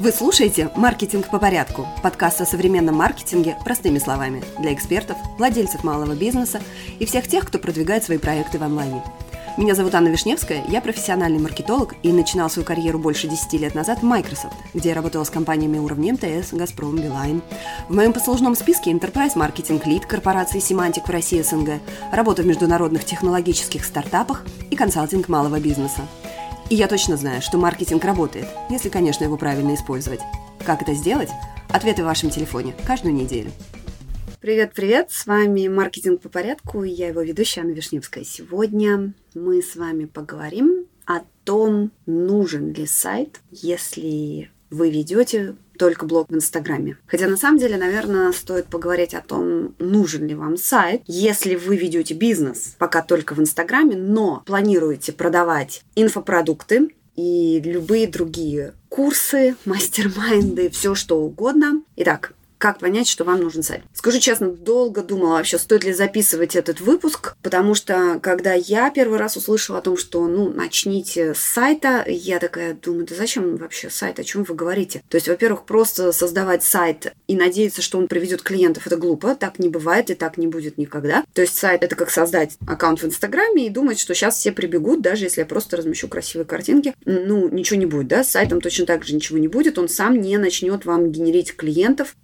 Вы слушаете «Маркетинг по порядку» – подкаст о современном маркетинге простыми словами для экспертов, владельцев малого бизнеса и всех тех, кто продвигает свои проекты в онлайне. Меня зовут Анна Вишневская, я профессиональный маркетолог и начинал свою карьеру больше 10 лет назад в Microsoft, где я работала с компаниями уровня МТС, Газпром, Билайн. В моем послужном списке Enterprise Marketing Lead корпорации Semantic в России СНГ, работа в международных технологических стартапах и консалтинг малого бизнеса. И я точно знаю, что маркетинг работает, если, конечно, его правильно использовать. Как это сделать? Ответы в вашем телефоне каждую неделю. Привет-привет, с вами «Маркетинг по порядку» и я его ведущая Анна Вишневская. Сегодня мы с вами поговорим о том, нужен ли сайт, если вы ведете только блог в Инстаграме. Хотя на самом деле, наверное, стоит поговорить о том, нужен ли вам сайт, если вы ведете бизнес пока только в Инстаграме, но планируете продавать инфопродукты и любые другие курсы, мастер-майнды, все что угодно. Итак, как понять, что вам нужен сайт? Скажу честно, долго думала вообще, стоит ли записывать этот выпуск, потому что когда я первый раз услышала о том, что, ну, начните с сайта, я такая думаю, да зачем вообще сайт, о чем вы говорите? То есть, во-первых, просто создавать сайт и надеяться, что он приведет клиентов, это глупо, так не бывает и так не будет никогда. То есть, сайт это как создать аккаунт в Инстаграме и думать, что сейчас все прибегут, даже если я просто размещу красивые картинки. Ну, ничего не будет, да, с сайтом точно так же ничего не будет, он сам не начнет вам генерить клиентов,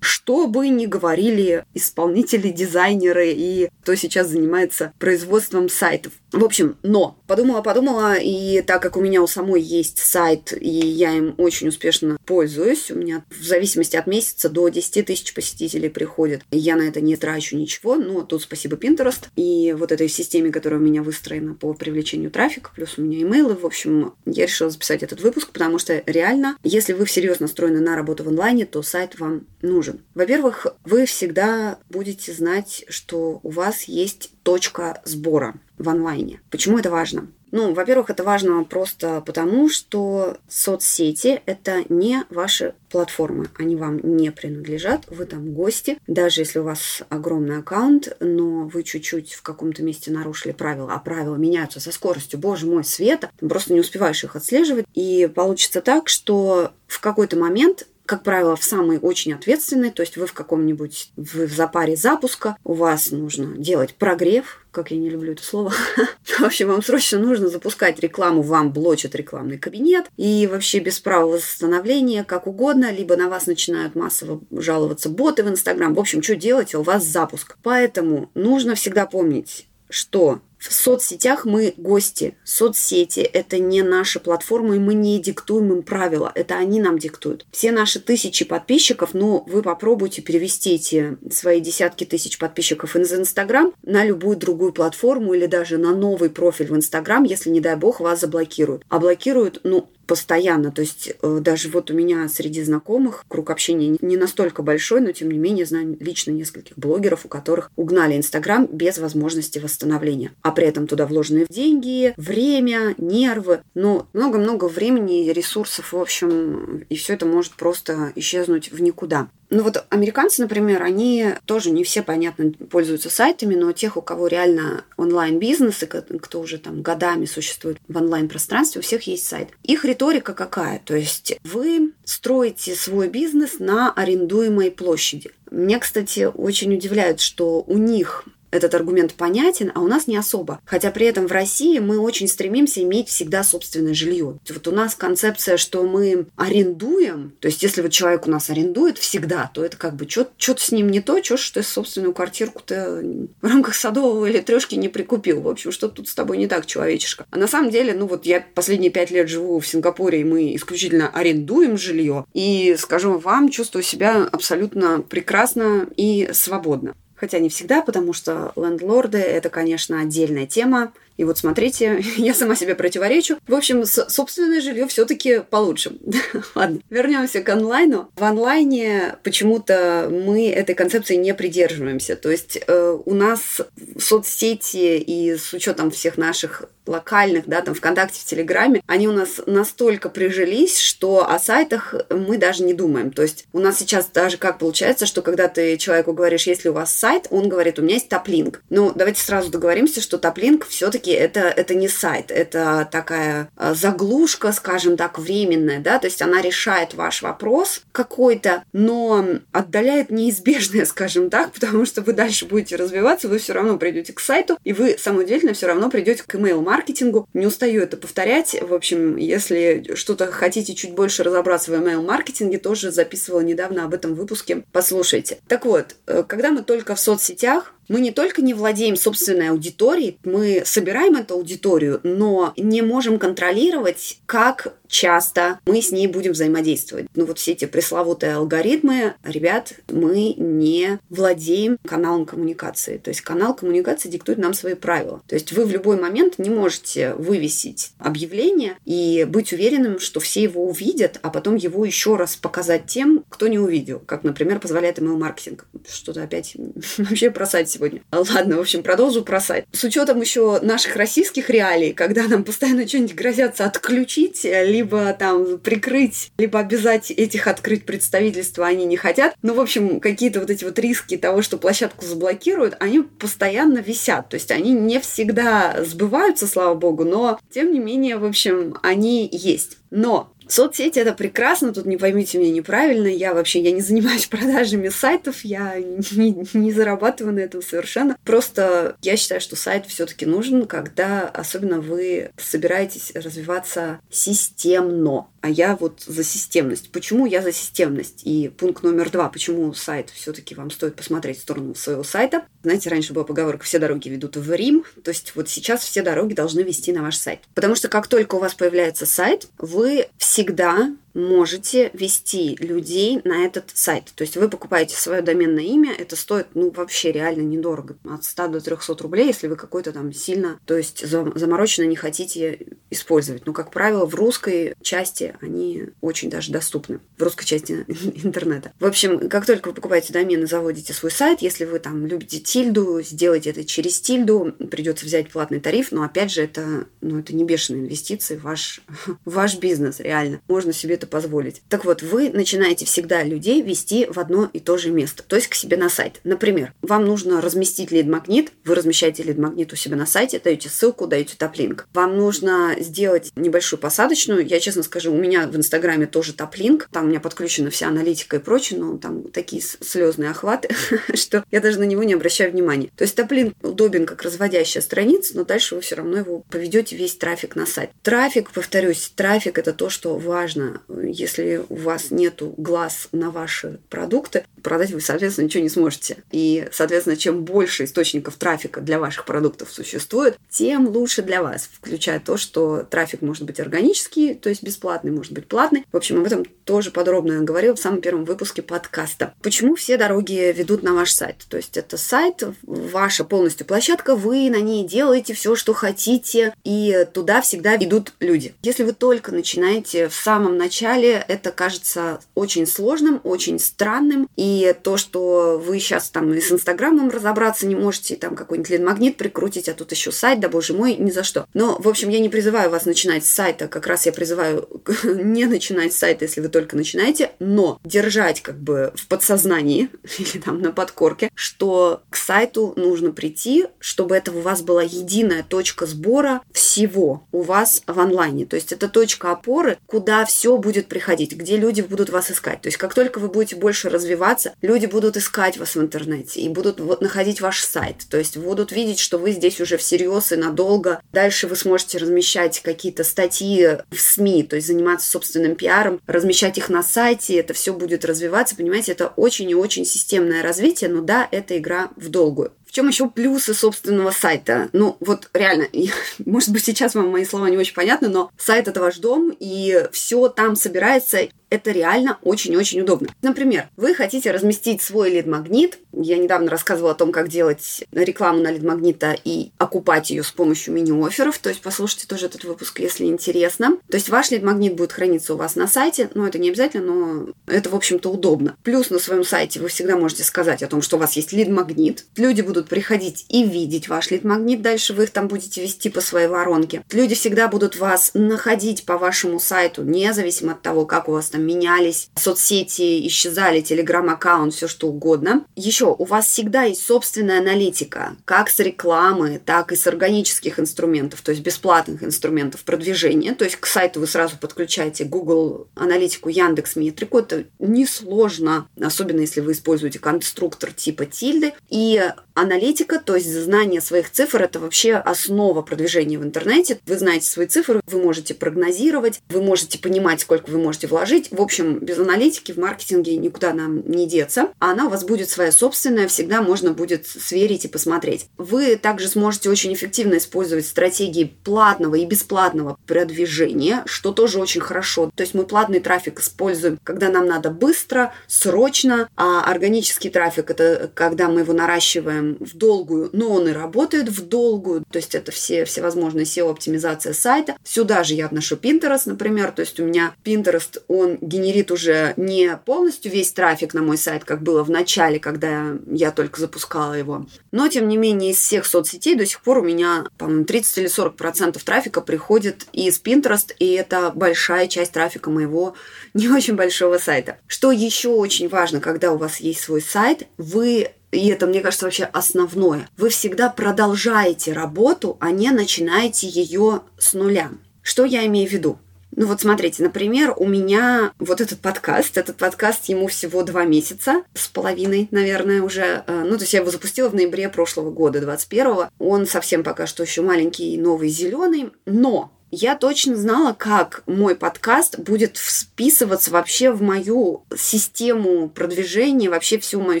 бы ни говорили исполнители, дизайнеры и кто сейчас занимается производством сайтов. В общем, но подумала-подумала, и так как у меня у самой есть сайт, и я им очень успешно пользуюсь, у меня в зависимости от месяца до 10 тысяч посетителей приходит. Я на это не трачу ничего, но тут спасибо Pinterest и вот этой системе, которая у меня выстроена по привлечению трафика, плюс у меня имейлы. В общем, я решила записать этот выпуск, потому что реально, если вы всерьез настроены на работу в онлайне, то сайт вам нужен. Во-первых, вы всегда будете знать, что у вас есть точка сбора в онлайне. Почему это важно? Ну, во-первых, это важно просто потому, что соцсети – это не ваши платформы. Они вам не принадлежат, вы там гости. Даже если у вас огромный аккаунт, но вы чуть-чуть в каком-то месте нарушили правила, а правила меняются со скоростью, боже мой, света, просто не успеваешь их отслеживать. И получится так, что в какой-то момент как правило, в самый очень ответственный, то есть вы в каком-нибудь, в запаре запуска, у вас нужно делать прогрев, как я не люблю это слово. в общем, вам срочно нужно запускать рекламу, вам блочат рекламный кабинет, и вообще без права восстановления, как угодно, либо на вас начинают массово жаловаться боты в Инстаграм. В общем, что делать? У вас запуск. Поэтому нужно всегда помнить, что в соцсетях мы гости. Соцсети – это не наши платформы, и мы не диктуем им правила. Это они нам диктуют. Все наши тысячи подписчиков, ну, вы попробуйте перевести эти свои десятки тысяч подписчиков из Инстаграм на любую другую платформу или даже на новый профиль в Инстаграм, если, не дай бог, вас заблокируют. А блокируют, ну, постоянно. То есть э, даже вот у меня среди знакомых круг общения не настолько большой, но тем не менее знаю лично нескольких блогеров, у которых угнали Инстаграм без возможности восстановления. А при этом туда вложены деньги, время, нервы, но много-много времени, ресурсов, в общем, и все это может просто исчезнуть в никуда. Ну вот американцы, например, они тоже не все, понятно, пользуются сайтами, но тех, у кого реально онлайн-бизнес, и кто уже там годами существует в онлайн-пространстве, у всех есть сайт. Их риторика какая? То есть вы строите свой бизнес на арендуемой площади. Мне, кстати, очень удивляет, что у них этот аргумент понятен, а у нас не особо. Хотя при этом в России мы очень стремимся иметь всегда собственное жилье. Вот у нас концепция, что мы арендуем, то есть если вот человек у нас арендует всегда, то это как бы что-то с ним не то, что ж ты собственную квартирку-то в рамках садового или трешки не прикупил. В общем, что тут с тобой не так, человечишка. А на самом деле, ну вот я последние пять лет живу в Сингапуре, и мы исключительно арендуем жилье. И скажу вам, чувствую себя абсолютно прекрасно и свободно. Хотя не всегда, потому что лендлорды – это, конечно, отдельная тема. И вот смотрите, я сама себе противоречу. В общем, собственное жилье все-таки получше. Ладно, вернемся к онлайну. В онлайне почему-то мы этой концепции не придерживаемся. То есть э, у нас соцсети и с учетом всех наших локальных, да, там ВКонтакте, в Телеграме, они у нас настолько прижились, что о сайтах мы даже не думаем. То есть у нас сейчас даже как получается, что когда ты человеку говоришь, есть ли у вас сайт, он говорит, у меня есть топлинк. Ну, давайте сразу договоримся, что топлинк все-таки все-таки это, это не сайт, это такая э, заглушка, скажем так, временная, да, то есть она решает ваш вопрос какой-то, но отдаляет неизбежное, скажем так, потому что вы дальше будете развиваться, вы все равно придете к сайту, и вы самоудельно все равно придете к email-маркетингу. Не устаю это повторять. В общем, если что-то хотите чуть больше разобраться в email-маркетинге, тоже записывала недавно об этом выпуске. Послушайте. Так вот, э, когда мы только в соцсетях, мы не только не владеем собственной аудиторией, мы собираем эту аудиторию, но не можем контролировать, как часто мы с ней будем взаимодействовать. Ну вот все эти пресловутые алгоритмы, ребят, мы не владеем каналом коммуникации. То есть канал коммуникации диктует нам свои правила. То есть вы в любой момент не можете вывесить объявление и быть уверенным, что все его увидят, а потом его еще раз показать тем, кто не увидел. Как, например, позволяет email-маркетинг. Что-то опять вообще про сайт сегодня. Ладно, в общем, продолжу про сайт. С учетом еще наших российских реалий, когда нам постоянно что-нибудь грозятся отключить, либо либо там прикрыть, либо обязать этих открыть представительства они не хотят. Ну, в общем, какие-то вот эти вот риски того, что площадку заблокируют, они постоянно висят. То есть они не всегда сбываются, слава богу, но тем не менее, в общем, они есть. Но Соцсети это прекрасно, тут не поймите меня неправильно, я вообще я не занимаюсь продажами сайтов, я не, не зарабатываю на этом совершенно. Просто я считаю, что сайт все-таки нужен, когда особенно вы собираетесь развиваться системно. А я вот за системность. Почему я за системность? И пункт номер два, почему сайт все-таки вам стоит посмотреть в сторону своего сайта. Знаете, раньше была поговорка «все дороги ведут в Рим», то есть вот сейчас все дороги должны вести на ваш сайт. Потому что как только у вас появляется сайт, вы всегда можете вести людей на этот сайт. То есть вы покупаете свое доменное имя, это стоит, ну, вообще реально недорого, от 100 до 300 рублей, если вы какой-то там сильно, то есть замороченно не хотите использовать. Но, как правило, в русской части они очень даже доступны, в русской части интернета. В общем, как только вы покупаете домен и заводите свой сайт, если вы там любите тильду, сделайте это через тильду, придется взять платный тариф, но опять же, это, ну, это не бешеные инвестиции ваш, ваш бизнес, реально. Можно себе это позволить. Так вот, вы начинаете всегда людей вести в одно и то же место, то есть к себе на сайт. Например, вам нужно разместить лид-магнит, вы размещаете лид-магнит у себя на сайте, даете ссылку, даете топ-линк. Вам нужно сделать небольшую посадочную. Я честно скажу, у меня в Инстаграме тоже топ-линк, там у меня подключена вся аналитика и прочее, но там такие слезные охваты, что я даже на него не обращаю внимания. То есть топ-линк удобен как разводящая страница, но дальше вы все равно его поведете весь трафик на сайт. Трафик, повторюсь, трафик это то, что важно если у вас нету глаз на ваши продукты, продать вы, соответственно, ничего не сможете. И, соответственно, чем больше источников трафика для ваших продуктов существует, тем лучше для вас, включая то, что трафик может быть органический, то есть бесплатный, может быть платный. В общем, об этом тоже подробно говорила в самом первом выпуске подкаста. Почему все дороги ведут на ваш сайт? То есть это сайт, ваша полностью площадка, вы на ней делаете все, что хотите, и туда всегда идут люди. Если вы только начинаете в самом начале это кажется очень сложным, очень странным, и то, что вы сейчас там и с Инстаграмом разобраться не можете, там какой-нибудь лид-магнит прикрутить, а тут еще сайт, да боже мой, ни за что. Но, в общем, я не призываю вас начинать с сайта, как раз я призываю не начинать с сайта, если вы только начинаете, но держать как бы в подсознании или там на подкорке, что к сайту нужно прийти, чтобы это у вас была единая точка сбора всего у вас в онлайне. То есть это точка опоры, куда все будет приходить, где люди будут вас искать. То есть как только вы будете больше развиваться, люди будут искать вас в интернете и будут находить ваш сайт. То есть будут видеть, что вы здесь уже всерьез и надолго. Дальше вы сможете размещать какие-то статьи в СМИ, то есть заниматься собственным пиаром, размещать их на сайте, это все будет развиваться. Понимаете, это очень и очень системное развитие, но да, это игра в долгую чем еще плюсы собственного сайта? Ну, вот реально, может быть, сейчас вам мои слова не очень понятны, но сайт это ваш дом, и все там собирается это реально очень-очень удобно. Например, вы хотите разместить свой лид-магнит. Я недавно рассказывала о том, как делать рекламу на лид-магнита и окупать ее с помощью мини-офферов. То есть послушайте тоже этот выпуск, если интересно. То есть ваш лид-магнит будет храниться у вас на сайте. Но это не обязательно, но это, в общем-то, удобно. Плюс на своем сайте вы всегда можете сказать о том, что у вас есть лид-магнит. Люди будут приходить и видеть ваш лид-магнит. Дальше вы их там будете вести по своей воронке. Люди всегда будут вас находить по вашему сайту, независимо от того, как у вас там менялись соцсети, исчезали, телеграм-аккаунт, все что угодно. Еще у вас всегда есть собственная аналитика, как с рекламы, так и с органических инструментов, то есть бесплатных инструментов продвижения. То есть к сайту вы сразу подключаете Google аналитику, Яндекс Метрику. Это несложно, особенно если вы используете конструктор типа тильды. И аналитика, то есть знание своих цифр, это вообще основа продвижения в интернете. Вы знаете свои цифры, вы можете прогнозировать, вы можете понимать, сколько вы можете вложить. В общем, без аналитики в маркетинге никуда нам не деться. А она у вас будет своя собственная, всегда можно будет сверить и посмотреть. Вы также сможете очень эффективно использовать стратегии платного и бесплатного продвижения, что тоже очень хорошо. То есть мы платный трафик используем, когда нам надо быстро, срочно, а органический трафик это когда мы его наращиваем в долгую, но он и работает в долгую, то есть это все всевозможные SEO-оптимизация сайта. Сюда же я отношу Pinterest, например, то есть у меня Pinterest, он генерит уже не полностью весь трафик на мой сайт, как было в начале, когда я только запускала его, но тем не менее из всех соцсетей до сих пор у меня, по-моему, 30 или 40 процентов трафика приходит из Pinterest, и это большая часть трафика моего не очень большого сайта. Что еще очень важно, когда у вас есть свой сайт, вы и это, мне кажется, вообще основное. Вы всегда продолжаете работу, а не начинаете ее с нуля. Что я имею в виду? Ну вот смотрите, например, у меня вот этот подкаст, этот подкаст ему всего два месяца с половиной, наверное, уже. Э, ну, то есть я его запустила в ноябре прошлого года, 21-го. Он совсем пока что еще маленький, новый, зеленый, но я точно знала, как мой подкаст будет вписываться вообще в мою систему продвижения, вообще всю мою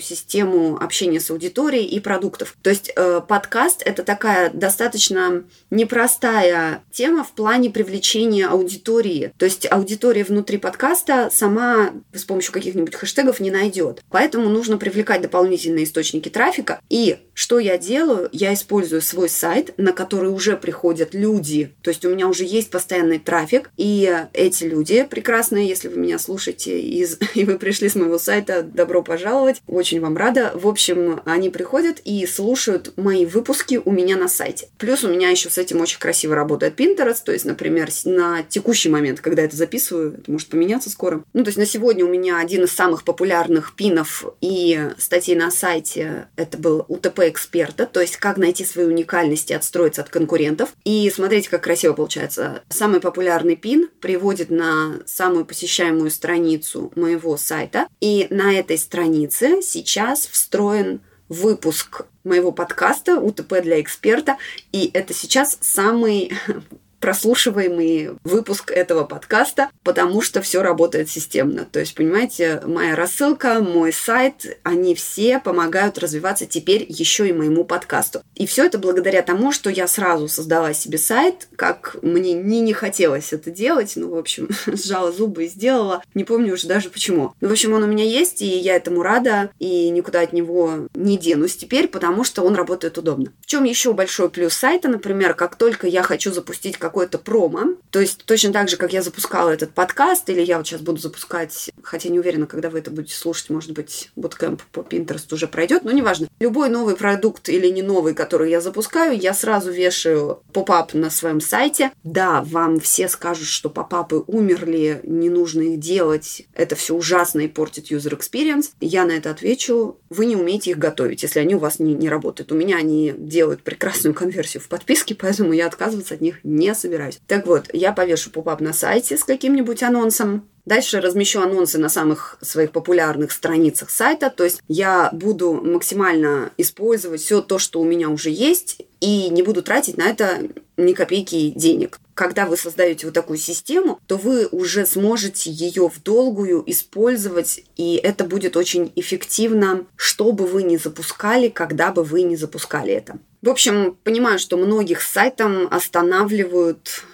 систему общения с аудиторией и продуктов. То есть э, подкаст — это такая достаточно непростая тема в плане привлечения аудитории. То есть аудитория внутри подкаста сама с помощью каких-нибудь хэштегов не найдет. Поэтому нужно привлекать дополнительные источники трафика. И что я делаю? Я использую свой сайт, на который уже приходят люди. То есть у меня уже есть постоянный трафик, и эти люди прекрасные, если вы меня слушаете из, и вы пришли с моего сайта, добро пожаловать, очень вам рада. В общем, они приходят и слушают мои выпуски у меня на сайте. Плюс у меня еще с этим очень красиво работает Pinterest, то есть, например, на текущий момент, когда это записываю, это может поменяться скоро. Ну, то есть на сегодня у меня один из самых популярных пинов и статей на сайте это был УТП эксперта, то есть как найти свои уникальности и отстроиться от конкурентов. И смотрите, как красиво получается, самый популярный пин приводит на самую посещаемую страницу моего сайта. И на этой странице сейчас встроен выпуск моего подкаста «УТП для эксперта». И это сейчас самый прослушиваемый выпуск этого подкаста, потому что все работает системно. То есть, понимаете, моя рассылка, мой сайт, они все помогают развиваться теперь еще и моему подкасту. И все это благодаря тому, что я сразу создала себе сайт, как мне не, не хотелось это делать. Ну, в общем, сжала зубы и сделала. Не помню уже даже почему. Ну, в общем, он у меня есть, и я этому рада, и никуда от него не денусь теперь, потому что он работает удобно. В чем еще большой плюс сайта, например, как только я хочу запустить как какое-то промо. То есть точно так же, как я запускала этот подкаст, или я вот сейчас буду запускать, хотя не уверена, когда вы это будете слушать, может быть, буткемп по Pinterest уже пройдет, но неважно. Любой новый продукт или не новый, который я запускаю, я сразу вешаю поп-ап на своем сайте. Да, вам все скажут, что поп-апы умерли, не нужно их делать, это все ужасно и портит user experience. Я на это отвечу, вы не умеете их готовить, если они у вас не, не работают. У меня они делают прекрасную конверсию в подписке, поэтому я отказываться от них не собираюсь. Так вот, я повешу поп-ап на сайте с каким-нибудь анонсом, Дальше размещу анонсы на самых своих популярных страницах сайта. То есть я буду максимально использовать все то, что у меня уже есть, и не буду тратить на это ни копейки денег. Когда вы создаете вот такую систему, то вы уже сможете ее в долгую использовать, и это будет очень эффективно, что бы вы ни запускали, когда бы вы ни запускали это. В общем, понимаю, что многих сайтам останавливают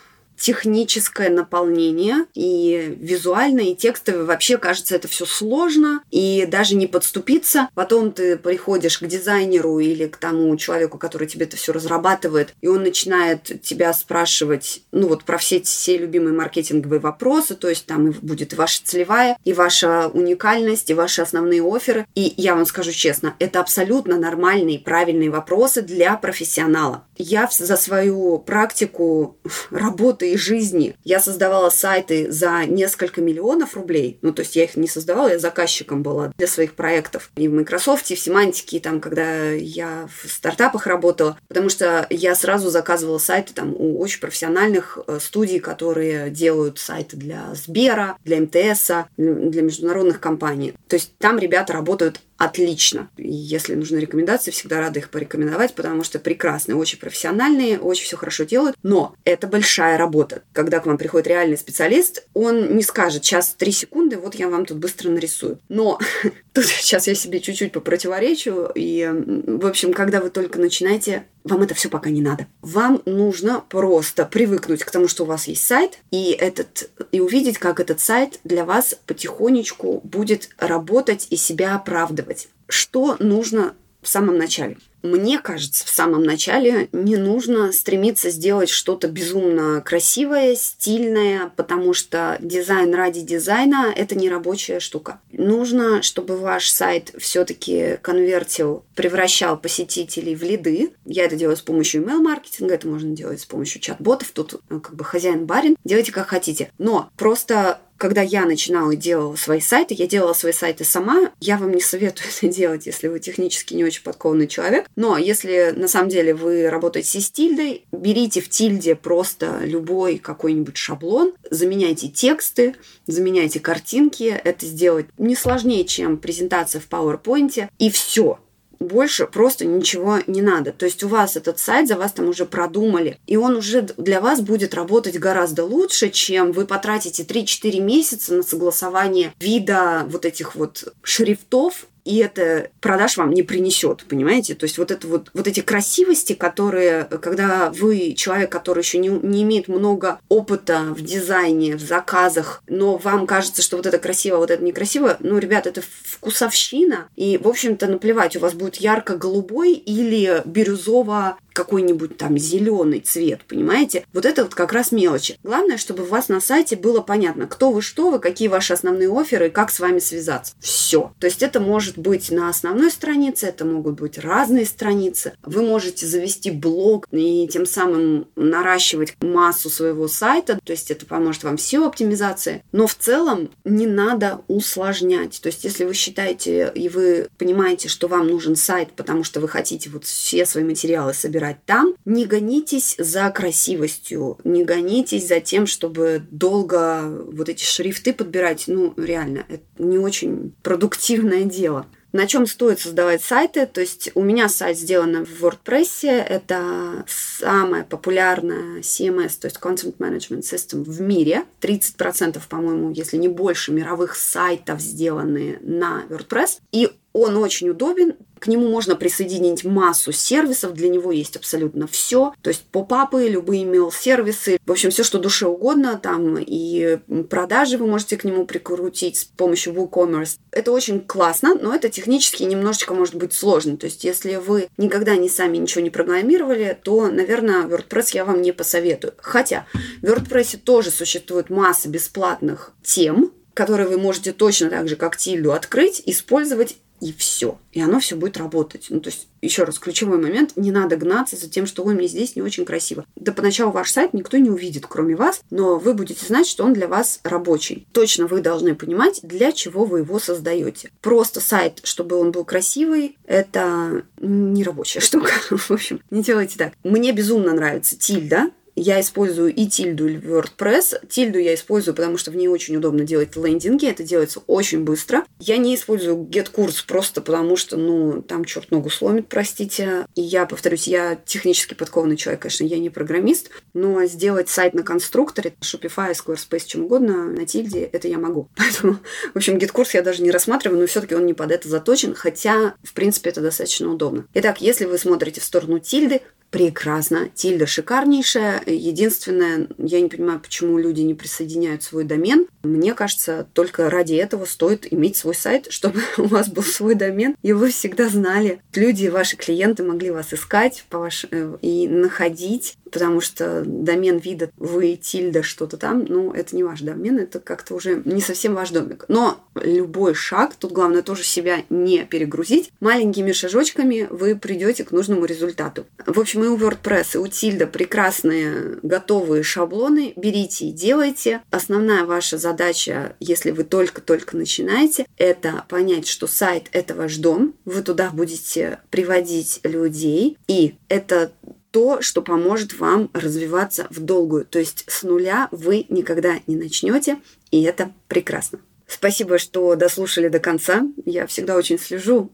техническое наполнение и визуально, и текстовое. Вообще, кажется, это все сложно, и даже не подступиться. Потом ты приходишь к дизайнеру или к тому человеку, который тебе это все разрабатывает, и он начинает тебя спрашивать, ну вот про все все любимые маркетинговые вопросы, то есть там и будет ваша целевая, и ваша уникальность, и ваши основные оферы. И я вам скажу честно, это абсолютно нормальные, правильные вопросы для профессионала. Я за свою практику работы своей жизни. Я создавала сайты за несколько миллионов рублей, ну, то есть я их не создавала, я заказчиком была для своих проектов. И в Microsoft, и в Семантике, и там, когда я в стартапах работала, потому что я сразу заказывала сайты там у очень профессиональных э, студий, которые делают сайты для Сбера, для МТС, для международных компаний. То есть там ребята работают отлично. Если нужны рекомендации, всегда рада их порекомендовать, потому что прекрасные, очень профессиональные, очень все хорошо делают. Но это большая работа. Когда к вам приходит реальный специалист, он не скажет, сейчас три секунды, вот я вам тут быстро нарисую. Но тут сейчас я себе чуть-чуть попротиворечу. И, в общем, когда вы только начинаете, вам это все пока не надо. Вам нужно просто привыкнуть к тому, что у вас есть сайт, и, этот, и увидеть, как этот сайт для вас потихонечку будет работать и себя оправдывать исследовать, что нужно в самом начале. Мне кажется, в самом начале не нужно стремиться сделать что-то безумно красивое, стильное, потому что дизайн ради дизайна – это не рабочая штука. Нужно, чтобы ваш сайт все-таки конвертил, превращал посетителей в лиды. Я это делаю с помощью email-маркетинга, это можно делать с помощью чат-ботов. Тут э, как бы хозяин-барин. Делайте как хотите. Но просто когда я начинала и делала свои сайты, я делала свои сайты сама. Я вам не советую это делать, если вы технически не очень подкованный человек. Но если на самом деле вы работаете с тильдой, берите в тильде просто любой какой-нибудь шаблон, заменяйте тексты, заменяйте картинки. Это сделать не сложнее, чем презентация в PowerPoint. И все больше просто ничего не надо. То есть у вас этот сайт за вас там уже продумали, и он уже для вас будет работать гораздо лучше, чем вы потратите 3-4 месяца на согласование вида вот этих вот шрифтов и это продаж вам не принесет, понимаете? То есть вот это вот, вот эти красивости, которые, когда вы человек, который еще не, не имеет много опыта в дизайне, в заказах, но вам кажется, что вот это красиво, вот это некрасиво, ну, ребят, это вкусовщина, и, в общем-то, наплевать, у вас будет ярко-голубой или бирюзово какой-нибудь там зеленый цвет, понимаете? Вот это вот как раз мелочи. Главное, чтобы у вас на сайте было понятно, кто вы, что вы, какие ваши основные оферы и как с вами связаться. Все. То есть это может быть на основной странице, это могут быть разные страницы. Вы можете завести блог и тем самым наращивать массу своего сайта, то есть это поможет вам SEO-оптимизации. Но в целом не надо усложнять. То есть если вы считаете и вы понимаете, что вам нужен сайт, потому что вы хотите вот все свои материалы собирать собирать там. Не гонитесь за красивостью, не гонитесь за тем, чтобы долго вот эти шрифты подбирать. Ну, реально, это не очень продуктивное дело. На чем стоит создавать сайты? То есть у меня сайт сделан в WordPress. Это самая популярная CMS, то есть Content Management System в мире. 30%, по-моему, если не больше, мировых сайтов сделаны на WordPress. И он очень удобен, к нему можно присоединить массу сервисов, для него есть абсолютно все. То есть поп-апы, любые email-сервисы, в общем, все, что душе угодно, там и продажи вы можете к нему прикрутить с помощью WooCommerce. Это очень классно, но это технически немножечко может быть сложно. То есть если вы никогда не сами ничего не программировали, то, наверное, WordPress я вам не посоветую. Хотя в WordPress тоже существует масса бесплатных тем, которые вы можете точно так же, как Тильду, открыть, использовать и все. И оно все будет работать. Ну, то есть, еще раз, ключевой момент, не надо гнаться за тем, что, ой, мне здесь не очень красиво. Да поначалу ваш сайт никто не увидит, кроме вас, но вы будете знать, что он для вас рабочий. Точно вы должны понимать, для чего вы его создаете. Просто сайт, чтобы он был красивый, это не рабочая штука. В общем, не делайте так. Мне безумно нравится тильда, я использую и тильду, и WordPress. Тильду я использую, потому что в ней очень удобно делать лендинги. Это делается очень быстро. Я не использую GetCourse просто потому, что, ну, там черт ногу сломит, простите. И я, повторюсь, я технически подкованный человек, конечно, я не программист, но сделать сайт на конструкторе, Shopify, Squarespace, чем угодно, на тильде, это я могу. Поэтому, в общем, GetCourse я даже не рассматриваю, но все-таки он не под это заточен, хотя, в принципе, это достаточно удобно. Итак, если вы смотрите в сторону тильды, прекрасно. Тильда шикарнейшая. Единственное, я не понимаю, почему люди не присоединяют свой домен. Мне кажется, только ради этого стоит иметь свой сайт, чтобы у вас был свой домен, и вы всегда знали. Люди, ваши клиенты могли вас искать ваш... Э, и находить потому что домен вида вы тильда что-то там, ну, это не ваш домен, это как-то уже не совсем ваш домик. Но любой шаг, тут главное тоже себя не перегрузить, маленькими шажочками вы придете к нужному результату. В общем, и у WordPress, и у Тильда прекрасные готовые шаблоны. Берите и делайте. Основная ваша задача, если вы только-только начинаете, это понять, что сайт – это ваш дом. Вы туда будете приводить людей. И это то, что поможет вам развиваться в долгую. То есть с нуля вы никогда не начнете, и это прекрасно. Спасибо, что дослушали до конца. Я всегда очень слежу.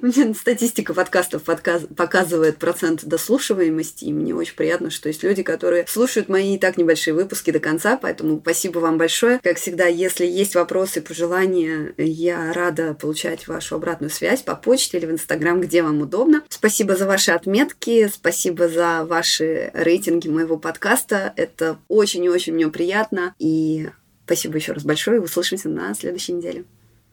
Мне статистика подкастов показывает процент дослушиваемости, и мне очень приятно, что есть люди, которые слушают мои и так небольшие выпуски до конца, поэтому спасибо вам большое. Как всегда, если есть вопросы, пожелания, я рада получать вашу обратную связь по почте или в Инстаграм, где вам удобно. Спасибо за ваши отметки, спасибо за ваши рейтинги моего подкаста. Это очень и очень мне приятно. И Спасибо еще раз большое. Услышимся на следующей неделе.